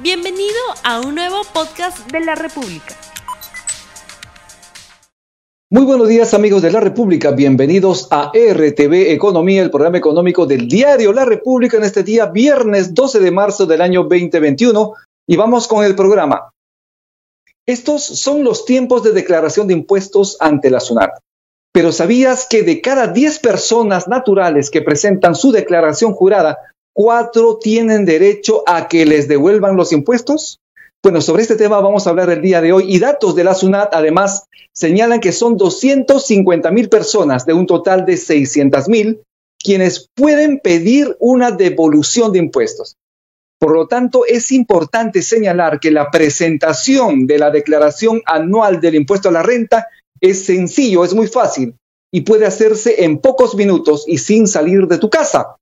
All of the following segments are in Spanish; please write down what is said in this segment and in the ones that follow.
Bienvenido a un nuevo podcast de la República. Muy buenos días amigos de la República, bienvenidos a RTV Economía, el programa económico del diario La República en este día viernes 12 de marzo del año 2021 y vamos con el programa. Estos son los tiempos de declaración de impuestos ante la SUNAT. Pero ¿sabías que de cada 10 personas naturales que presentan su declaración jurada, cuatro tienen derecho a que les devuelvan los impuestos? Bueno, sobre este tema vamos a hablar el día de hoy y datos de la SUNAT además señalan que son 250 mil personas de un total de 600 mil quienes pueden pedir una devolución de impuestos. Por lo tanto, es importante señalar que la presentación de la declaración anual del impuesto a la renta es sencillo, es muy fácil y puede hacerse en pocos minutos y sin salir de tu casa,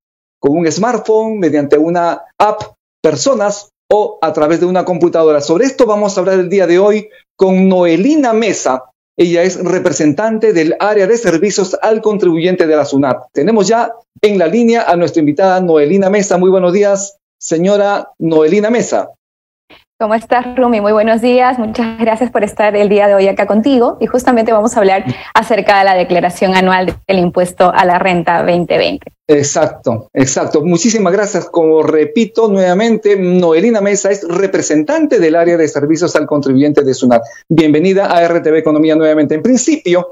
con un smartphone, mediante una app, personas o a través de una computadora. Sobre esto vamos a hablar el día de hoy con Noelina Mesa. Ella es representante del área de servicios al contribuyente de la SUNAT. Tenemos ya en la línea a nuestra invitada Noelina Mesa. Muy buenos días señora Noelina Mesa. ¿Cómo estás, Rumi? Muy buenos días. Muchas gracias por estar el día de hoy acá contigo. Y justamente vamos a hablar acerca de la declaración anual del impuesto a la renta 2020. Exacto, exacto. Muchísimas gracias. Como repito nuevamente, Noelina Mesa es representante del área de servicios al contribuyente de SUNAT. Bienvenida a RTV Economía nuevamente. En principio,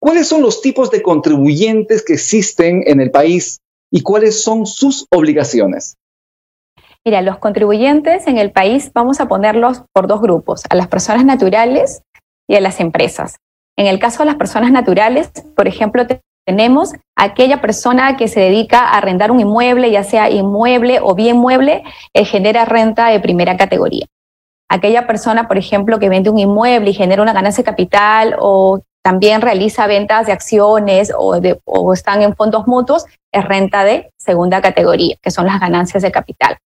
¿cuáles son los tipos de contribuyentes que existen en el país y cuáles son sus obligaciones? Mira, los contribuyentes en el país vamos a ponerlos por dos grupos, a las personas naturales y a las empresas. En el caso de las personas naturales, por ejemplo, tenemos aquella persona que se dedica a arrendar un inmueble, ya sea inmueble o bien mueble, eh, genera renta de primera categoría. Aquella persona, por ejemplo, que vende un inmueble y genera una ganancia de capital o también realiza ventas de acciones o, o están en fondos mutuos, es renta de segunda categoría, que son las ganancias de capital.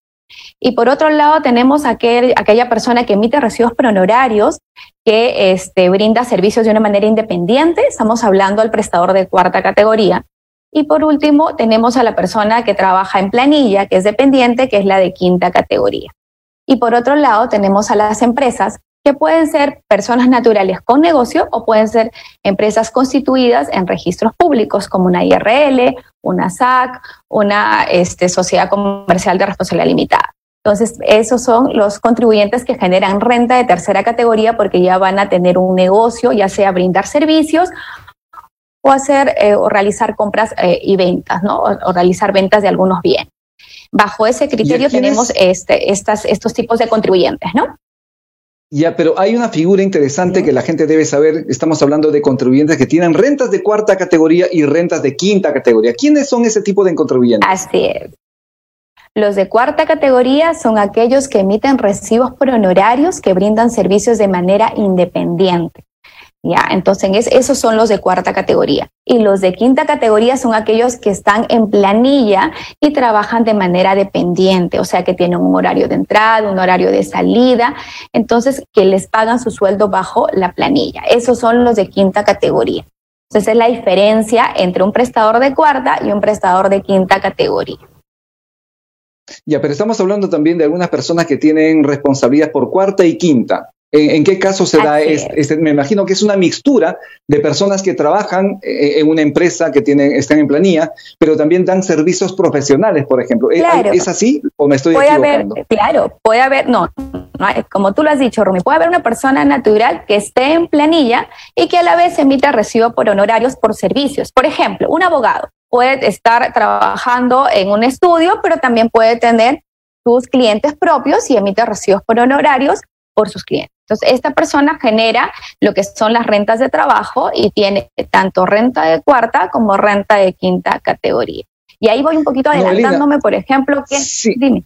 Y por otro lado, tenemos aquel, aquella persona que emite por honorarios, que este, brinda servicios de una manera independiente. Estamos hablando del prestador de cuarta categoría. Y por último, tenemos a la persona que trabaja en planilla, que es dependiente, que es la de quinta categoría. Y por otro lado, tenemos a las empresas, que pueden ser personas naturales con negocio o pueden ser empresas constituidas en registros públicos como una IRL, una SAC, una este, sociedad comercial de responsabilidad limitada. Entonces, esos son los contribuyentes que generan renta de tercera categoría porque ya van a tener un negocio, ya sea brindar servicios o hacer eh, o realizar compras eh, y ventas, ¿no? O, realizar ventas de algunos bienes. Bajo ese criterio tenemos este, estas, estos tipos de contribuyentes, ¿no? Ya, pero hay una figura interesante que la gente debe saber. Estamos hablando de contribuyentes que tienen rentas de cuarta categoría y rentas de quinta categoría. ¿Quiénes son ese tipo de contribuyentes? Así es. Los de cuarta categoría son aquellos que emiten recibos por honorarios que brindan servicios de manera independiente. ¿Ya? Entonces, esos son los de cuarta categoría. Y los de quinta categoría son aquellos que están en planilla y trabajan de manera dependiente, o sea, que tienen un horario de entrada, un horario de salida, entonces que les pagan su sueldo bajo la planilla. Esos son los de quinta categoría. Entonces, es la diferencia entre un prestador de cuarta y un prestador de quinta categoría. Ya, pero estamos hablando también de algunas personas que tienen responsabilidad por cuarta y quinta. ¿En, qué caso se da? Este, me imagino que es una mixtura de personas que trabajan eh, en una empresa que tienen, están en planilla, pero también dan servicios profesionales, por ejemplo. ¿E, ¿Es así o me estoy puede Haber, claro, puede haber, no, como tú lo has dicho, Rumi, puede haber una persona natural que esté en planilla y que a la vez emita recibo por honorarios por servicios. Por ejemplo, un abogado puede estar trabajando en un estudio, pero también puede tener sus clientes propios y emite recibos por honorarios por sus clientes. Entonces, esta persona genera lo que son las rentas de trabajo y tiene tanto renta de cuarta como renta de quinta categoría. Y ahí voy un poquito adelantándome, por ejemplo, que... Sí. Dime.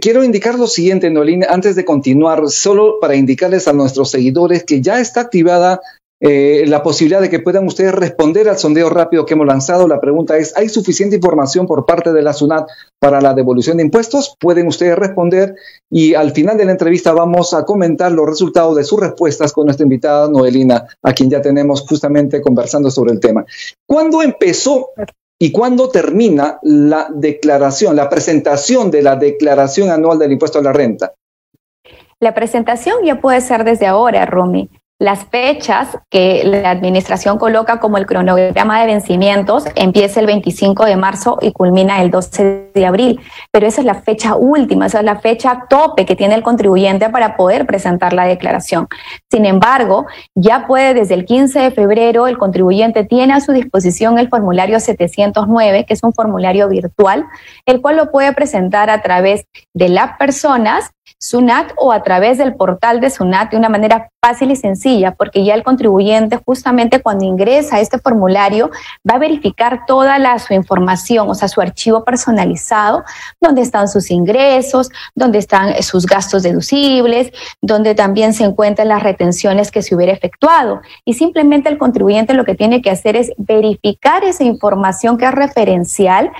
Quiero indicar lo siguiente, Nolina, antes de continuar, solo para indicarles a nuestros seguidores que ya está activada eh, la posibilidad de que puedan ustedes responder al sondeo rápido que hemos lanzado. La pregunta es, ¿hay suficiente información por parte de la SUNAT para la devolución de impuestos? Pueden ustedes responder y al final de la entrevista vamos a comentar los resultados de sus respuestas con nuestra invitada Noelina, a quien ya tenemos justamente conversando sobre el tema. ¿Cuándo empezó y cuándo termina la declaración, la presentación de la declaración anual del impuesto a la renta? La presentación ya puede ser desde ahora, Rumi. Las fechas que la administración coloca como el cronograma de vencimientos empieza el 25 de marzo y culmina el 12 de abril, pero esa es la fecha última, esa es la fecha tope que tiene el contribuyente para poder presentar la declaración. Sin embargo, ya puede desde el 15 de febrero el contribuyente tiene a su disposición el formulario 709, que es un formulario virtual, el cual lo puede presentar a través de las personas SUNAT o a través del portal de SUNAT de una manera fácil y sencilla, porque ya el contribuyente justamente cuando ingresa a este formulario va a verificar toda la, su información, o sea, su archivo personalizado, donde están sus ingresos, donde están sus gastos deducibles, donde también se encuentran las retenciones que se hubiera efectuado. Y simplemente el contribuyente lo que tiene que hacer es verificar esa información que es referencial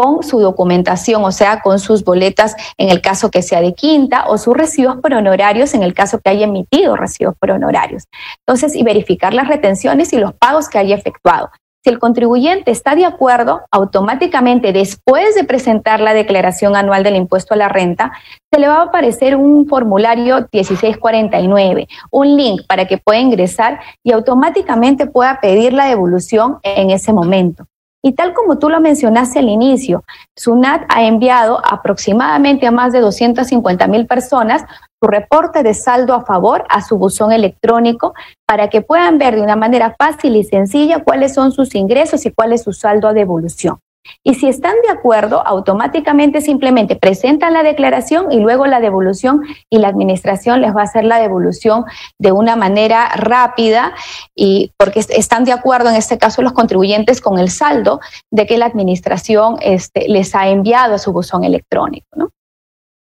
con su documentación, o sea, con sus boletas en el caso que sea de quinta o sus recibos por honorarios en el caso que haya emitido recibos por honorarios. Entonces, y verificar las retenciones y los pagos que haya efectuado. Si el contribuyente está de acuerdo, automáticamente después de presentar la declaración anual del impuesto a la renta, se le va a aparecer un formulario 1649, un link para que pueda ingresar y automáticamente pueda pedir la devolución en ese momento. Y tal como tú lo mencionaste al inicio, SUNAT ha enviado aproximadamente a más de 250 mil personas su reporte de saldo a favor a su buzón electrónico para que puedan ver de una manera fácil y sencilla cuáles son sus ingresos y cuál es su saldo a devolución. Y si están de acuerdo, automáticamente simplemente presentan la declaración y luego la devolución y la administración les va a hacer la devolución de una manera rápida y porque están de acuerdo en este caso los contribuyentes con el saldo de que la administración este, les ha enviado a su buzón electrónico, ¿no?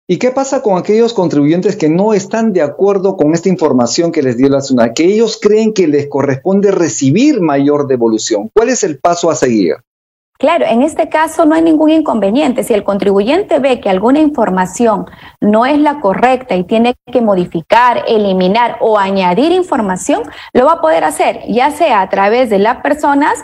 ¿Y qué pasa con aquellos contribuyentes que no están de acuerdo con esta información que les dio la SUNAT, que ellos creen que les corresponde recibir mayor devolución? ¿Cuál es el paso a seguir? Claro, en este caso no hay ningún inconveniente. Si el contribuyente ve que alguna información no es la correcta y tiene que modificar, eliminar o añadir información, lo va a poder hacer, ya sea a través de las personas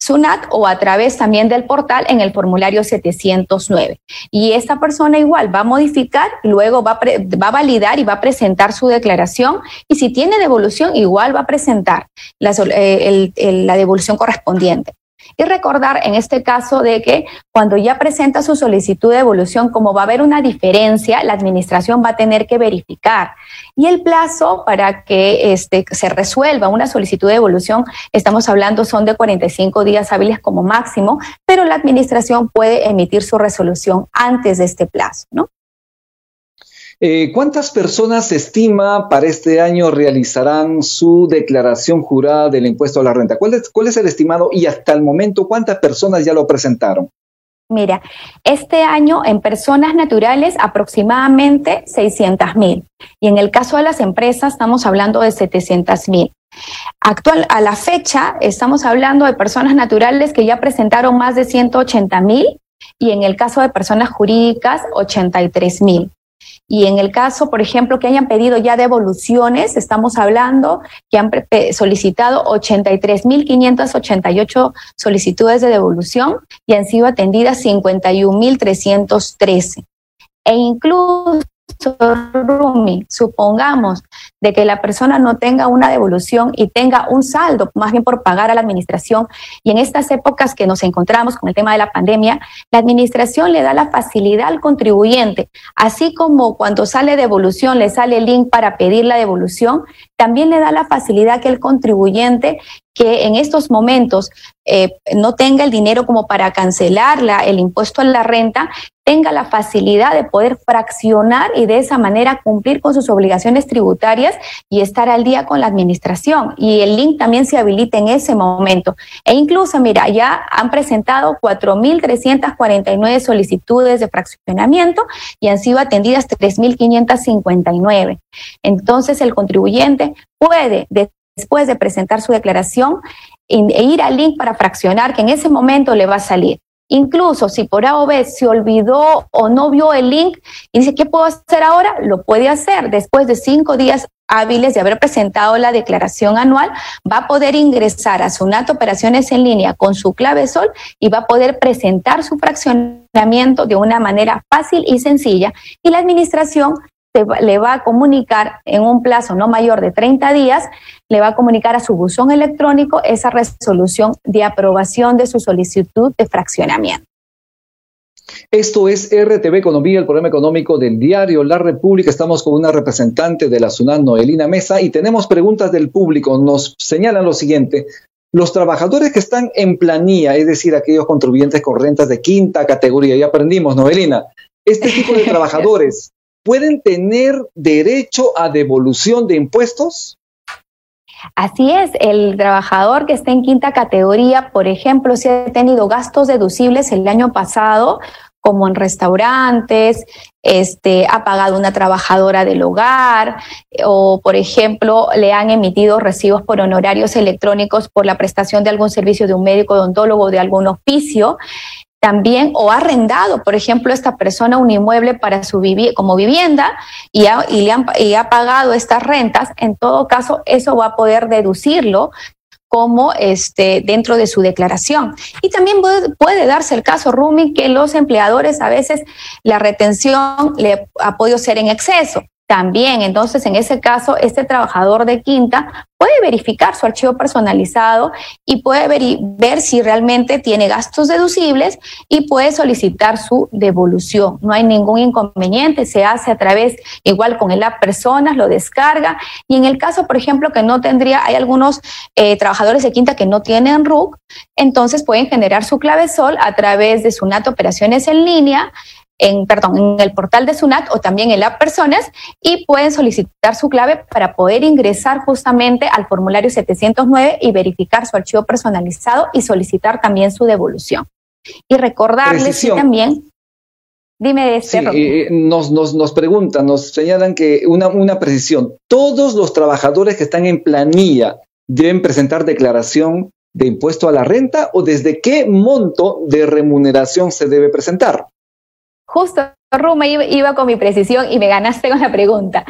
SUNAT o a través también del portal en el formulario 709. Y esta persona igual va a modificar, luego va a, va a validar y va a presentar su declaración y si tiene devolución, igual va a presentar la, eh, la devolución correspondiente. Y recordar en este caso de que cuando ya presenta su solicitud de devolución, como va a haber una diferencia, la administración va a tener que verificar. Y el plazo para que este, se resuelva una solicitud de devolución, estamos hablando son de 45 días hábiles como máximo, pero la administración puede emitir su resolución antes de este plazo, ¿no? Eh, ¿Cuántas personas se estima para este año realizarán su declaración jurada del impuesto a la renta? ¿Cuál es, ¿Cuál es el estimado y hasta el momento cuántas personas ya lo presentaron? Mira, este año en personas naturales aproximadamente 600 mil y en el caso de las empresas estamos hablando de 700 mil. Actual, a la fecha estamos hablando de personas naturales que ya presentaron más de 180 mil y en el caso de personas jurídicas 83 mil. Y en el caso, por ejemplo, que hayan pedido ya devoluciones, estamos hablando que han solicitado 83.588 solicitudes de devolución y han sido atendidas 51.313. E incluso Supongamos de que la persona no tenga una devolución y tenga un saldo, más bien por pagar a la administración, y en estas épocas que nos encontramos con el tema de la pandemia, la administración le da la facilidad al contribuyente, así como cuando sale devolución le sale el link para pedir la devolución, también le da la facilidad que el contribuyente que en estos momentos eh, no tenga el dinero como para cancelar el impuesto a la renta, tenga la facilidad de poder fraccionar y de esa manera cumplir con sus obligaciones tributarias y estar al día con la administración. Y el link también se habilita en ese momento. E incluso, mira, ya han presentado 4.349 solicitudes de fraccionamiento y han sido atendidas 3.559. Entonces, el contribuyente puede, después de presentar su declaración, e ir al link para fraccionar, que en ese momento le va a salir. Incluso si por A o B se olvidó o no vio el link y dice, ¿qué puedo hacer ahora? Lo puede hacer después de cinco días hábiles de haber presentado la declaración anual, va a poder ingresar a SUNAT Operaciones en línea con su clave sol y va a poder presentar su fraccionamiento de una manera fácil y sencilla y la administración le va a comunicar en un plazo no mayor de 30 días, le va a comunicar a su buzón electrónico esa resolución de aprobación de su solicitud de fraccionamiento. Esto es RTV Economía, el programa económico del diario La República. Estamos con una representante de la SUNAT, Noelina Mesa, y tenemos preguntas del público. Nos señalan lo siguiente. Los trabajadores que están en planilla, es decir, aquellos contribuyentes con rentas de quinta categoría, ya aprendimos, Noelina, este tipo de trabajadores pueden tener derecho a devolución de impuestos? Así es, el trabajador que está en quinta categoría, por ejemplo, si ha tenido gastos deducibles el año pasado, como en restaurantes, este, ha pagado una trabajadora del hogar o, por ejemplo, le han emitido recibos por honorarios electrónicos por la prestación de algún servicio de un médico odontólogo o de algún oficio. También, o ha arrendado, por ejemplo, esta persona un inmueble para su como vivienda y y, le han, y ha pagado estas rentas, en todo caso, eso va a poder deducirlo como este, dentro de su declaración. Y también puede, darse el caso, Rumi, que los empleadores a veces la retención le ha podido ser en exceso. También, entonces, en ese caso, este trabajador de quinta puede verificar su archivo personalizado y puede ver, si realmente tiene gastos deducibles y puede solicitar su devolución. No hay ningún inconveniente, se hace a través, igual con el app Personas, lo descarga. Y en el caso, por ejemplo, que no tendría, hay algunos eh, trabajadores de quinta que no tienen RUC, entonces pueden generar su clave sol a través de SUNAT Operaciones en línea en, perdón, en el portal de SUNAT o también en la Personas y pueden solicitar su clave para poder ingresar justamente al formulario 709 y verificar su archivo personalizado y solicitar también su devolución. Y recordarles que también Dime de este. Sí, eh, nos, nos, nos preguntan, nos señalan que una, una precisión. Todos los trabajadores que están en planilla deben presentar declaración de impuesto a la renta o desde qué monto de remuneración se debe presentar. Justo, Ruma, iba con mi precisión y me ganaste con la pregunta.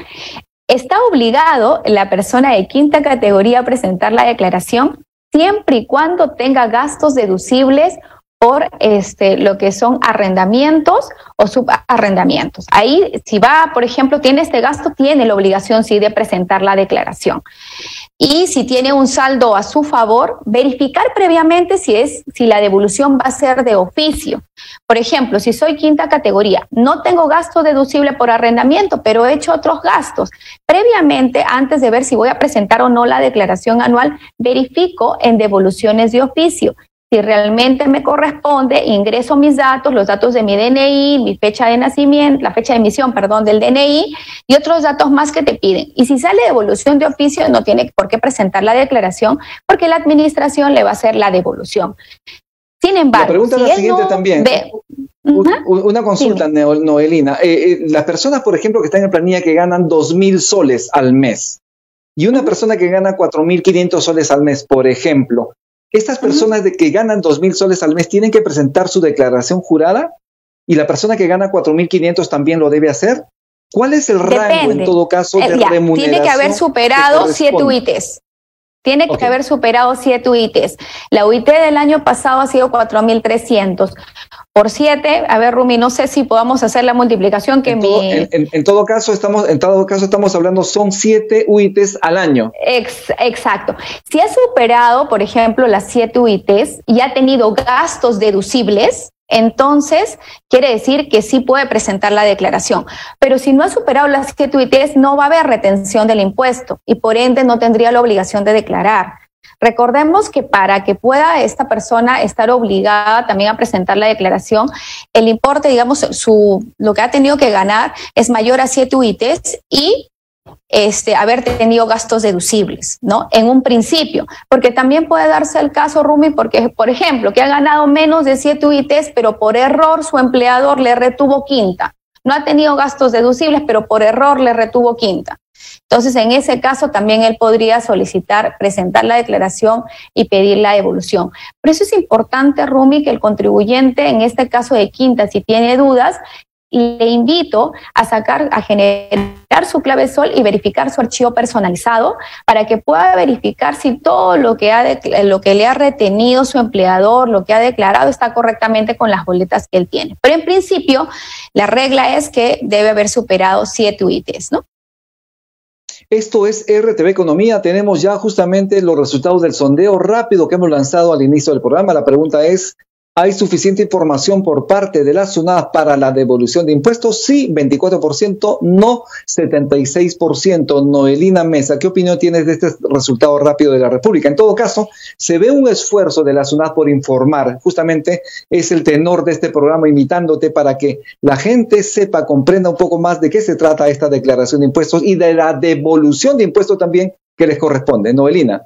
¿Está obligado la persona de quinta categoría a presentar la declaración siempre y cuando tenga gastos deducibles por este, lo que son arrendamientos o subarrendamientos. Ahí, si va, por ejemplo, tiene este gasto, tiene la obligación sí de presentar la declaración y si tiene un saldo a su favor, verificar previamente si es si la devolución va a ser de oficio. Por ejemplo, si soy quinta categoría, no tengo gasto deducible por arrendamiento, pero he hecho otros gastos. Previamente, antes de ver si voy a presentar o no la declaración anual, verifico en devoluciones de oficio si realmente me corresponde, ingreso mis datos, los datos de mi DNI, mi fecha de nacimiento, la fecha de emisión, perdón, del DNI y otros datos más que te piden. Y si sale devolución de oficio, no tiene por qué presentar la declaración porque la administración le va a hacer la devolución. Sin embargo, la pregunta es la siguiente también. Una consulta, Noelina. Eh, eh, las personas, por ejemplo, que están en planilla que ganan dos mil soles al mes y una persona que gana 4.500 soles al mes, por ejemplo, estas personas de que ganan dos mil soles al mes tienen que presentar su declaración jurada y la persona que gana cuatro mil quinientos también lo debe hacer. ¿Cuál es el rango en todo caso de eh, remuneración? Tiene que haber superado siete UITs. Tiene que haber superado siete UITs. La UIT del año pasado ha sido 4.300. Por siete, a ver, Rumi, no sé si podamos hacer la multiplicación que en mi... Todo, en, todo caso, estamos, en todo caso, estamos hablando, son siete UITs al año. exacto. Si ha superado, por ejemplo, las siete UITs y ha tenido gastos deducibles, entonces quiere decir que sí puede presentar la declaración. Pero si no ha superado las que tuitees, no va a haber retención del impuesto y por ende no tendría la obligación de declarar. Recordemos que para que pueda esta persona estar obligada también a presentar la declaración, el importe, digamos, su, lo que ha tenido que ganar es mayor a 7 UITs y este, haber tenido gastos deducibles, ¿no? En un principio, porque también puede darse el caso, Rumi, porque, por ejemplo, que ha ganado menos de 7 UITs, pero por error su empleador le retuvo quinta. No ha tenido gastos deducibles, pero por error le retuvo quinta. Entonces, en ese caso, también él podría solicitar, presentar la declaración y pedir la devolución. Por eso es importante, Rumi, que el contribuyente, en este caso de quinta, si tiene dudas, le invito a sacar, a generar su clave sol y verificar su archivo personalizado para que pueda verificar si todo lo que, ha lo que le ha retenido su empleador, lo que ha declarado, está correctamente con las boletas que él tiene. Pero en principio, la regla es que debe haber superado siete UITs, ¿no? Esto es RTV Economía. Tenemos ya justamente los resultados del sondeo rápido que hemos lanzado al inicio del programa. La pregunta es, ¿Hay suficiente información por parte de la SUNAT para la devolución de impuestos? Sí, 24%, no 76%. Noelina Mesa, ¿qué opinión tienes de este resultado rápido de la República? En todo caso, se ve un esfuerzo de la SUNAT por informar. Justamente es el tenor de este programa imitándote para que la gente sepa, comprenda un poco más de qué se trata esta declaración de impuestos y de la devolución de impuestos también que les corresponde. Noelina.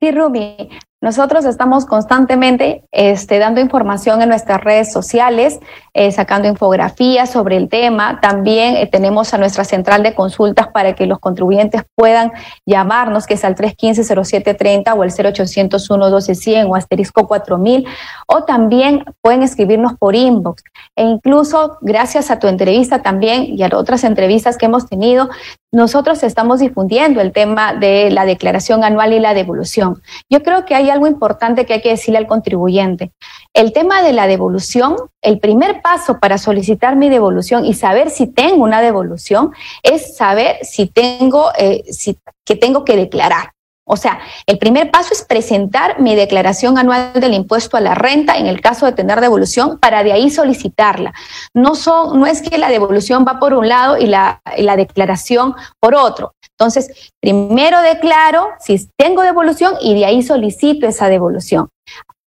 Sí, Rumi. Nosotros estamos constantemente este, dando información en nuestras redes sociales, eh, sacando infografías sobre el tema. También eh, tenemos a nuestra central de consultas para que los contribuyentes puedan llamarnos, que es al 315-0730 o el 0801-1200 o asterisco 4000, o también pueden escribirnos por inbox. E incluso, gracias a tu entrevista también y a otras entrevistas que hemos tenido, nosotros estamos difundiendo el tema de la declaración anual y la devolución. Yo creo que hay algo importante que hay que decirle al contribuyente. El tema de la devolución, el primer paso para solicitar mi devolución y saber si tengo una devolución es saber si tengo, eh, si, que tengo que declarar. O sea, el primer paso es presentar mi declaración anual del impuesto a la renta en el caso de tener devolución para de ahí solicitarla. No, son, no es que la devolución va por un lado y la, y la declaración por otro. Entonces, primero declaro si tengo devolución y de ahí solicito esa devolución.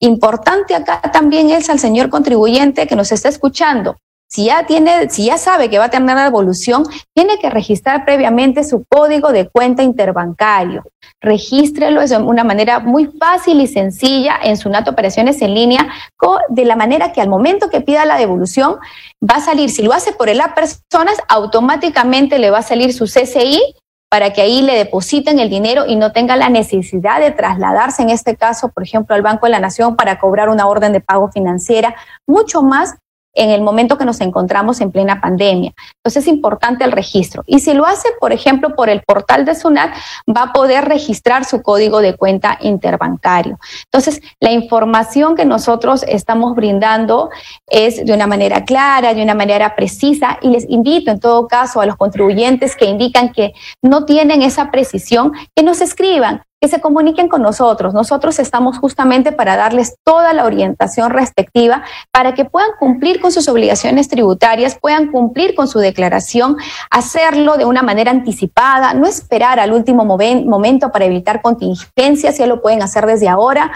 Importante acá también es al señor contribuyente que nos está escuchando. Si ya tiene, si ya sabe que va a tener la devolución, tiene que registrar previamente su código de cuenta interbancario. Regístrelo de una manera muy fácil y sencilla en su NAT Operaciones en línea, de la manera que al momento que pida la devolución va a salir, si lo hace por el app Personas, automáticamente le va a salir su CCI para que ahí le depositen el dinero y no tenga la necesidad de trasladarse, en este caso, por ejemplo, al Banco de la Nación para cobrar una orden de pago financiera, mucho más en el momento que nos encontramos en plena pandemia. Entonces es importante el registro. Y si lo hace, por ejemplo, por el portal de SUNAT, va a poder registrar su código de cuenta interbancario. Entonces, la información que nosotros estamos brindando es de una manera clara, de una manera precisa, y les invito en todo caso a los contribuyentes que indican que no tienen esa precisión, que nos escriban que se comuniquen con nosotros. Nosotros estamos justamente para darles toda la orientación respectiva para que puedan cumplir con sus obligaciones tributarias, puedan cumplir con su declaración, hacerlo de una manera anticipada, no esperar al último momento para evitar contingencias, ya lo pueden hacer desde ahora.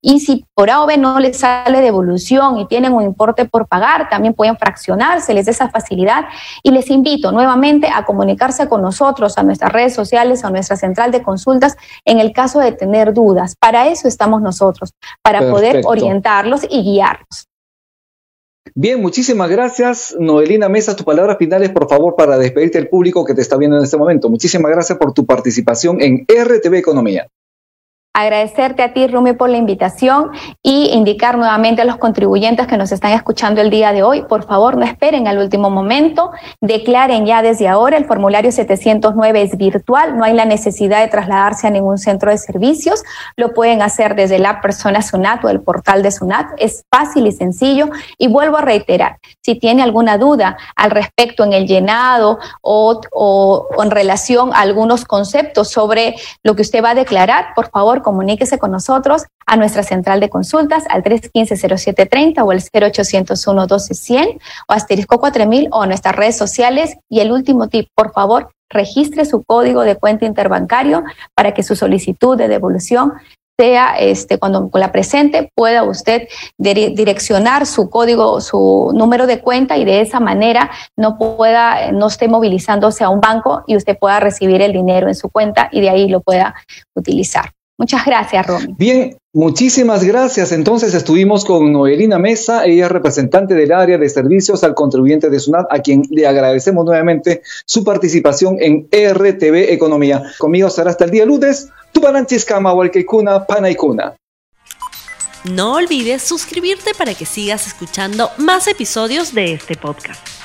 Y si por A o B no les sale devolución y tienen un importe por pagar, también pueden fraccionarse, les da esa facilidad. Y les invito nuevamente a comunicarse con nosotros, a nuestras redes sociales, a nuestra central de consultas en el caso de tener dudas. Para eso estamos nosotros, para poder orientarlos y guiarlos. Bien, muchísimas gracias. Noelina Mesa, tus palabras finales, por favor, para despedirte del público que te está viendo en este momento. Muchísimas gracias por tu participación en RTV Economía. Agradecerte a ti, Rumi, por la invitación y indicar nuevamente a los contribuyentes que nos están escuchando el día de hoy, por favor, no esperen al último momento, declaren ya desde ahora, el formulario 709 es virtual, no hay la necesidad de trasladarse a ningún centro de servicios, lo pueden hacer desde la persona SUNAT o el portal de SUNAT, es fácil y sencillo y vuelvo a reiterar, si tiene alguna duda al respecto en el llenado o, o en relación a algunos conceptos sobre lo que usted va a declarar, por favor, comuníquese con nosotros a nuestra central de consultas al 315-0730 o el 0801-1200 o asterisco 4000 o a nuestras redes sociales. Y el último tip, por favor, registre su código de cuenta interbancario para que su solicitud de devolución sea este, cuando la presente, pueda usted direccionar su código, su número de cuenta y de esa manera no pueda, no esté movilizándose a un banco y usted pueda recibir el dinero en su cuenta y de ahí lo pueda utilizar. Muchas gracias, Romy. Bien, muchísimas gracias. Entonces estuvimos con Noelina Mesa, ella es representante del área de servicios al contribuyente de SUNAT, a quien le agradecemos nuevamente su participación en RTV Economía. Conmigo será hasta el día lunes. Tuparanchis Hualquecuna, Panaicuna. No olvides suscribirte para que sigas escuchando más episodios de este podcast.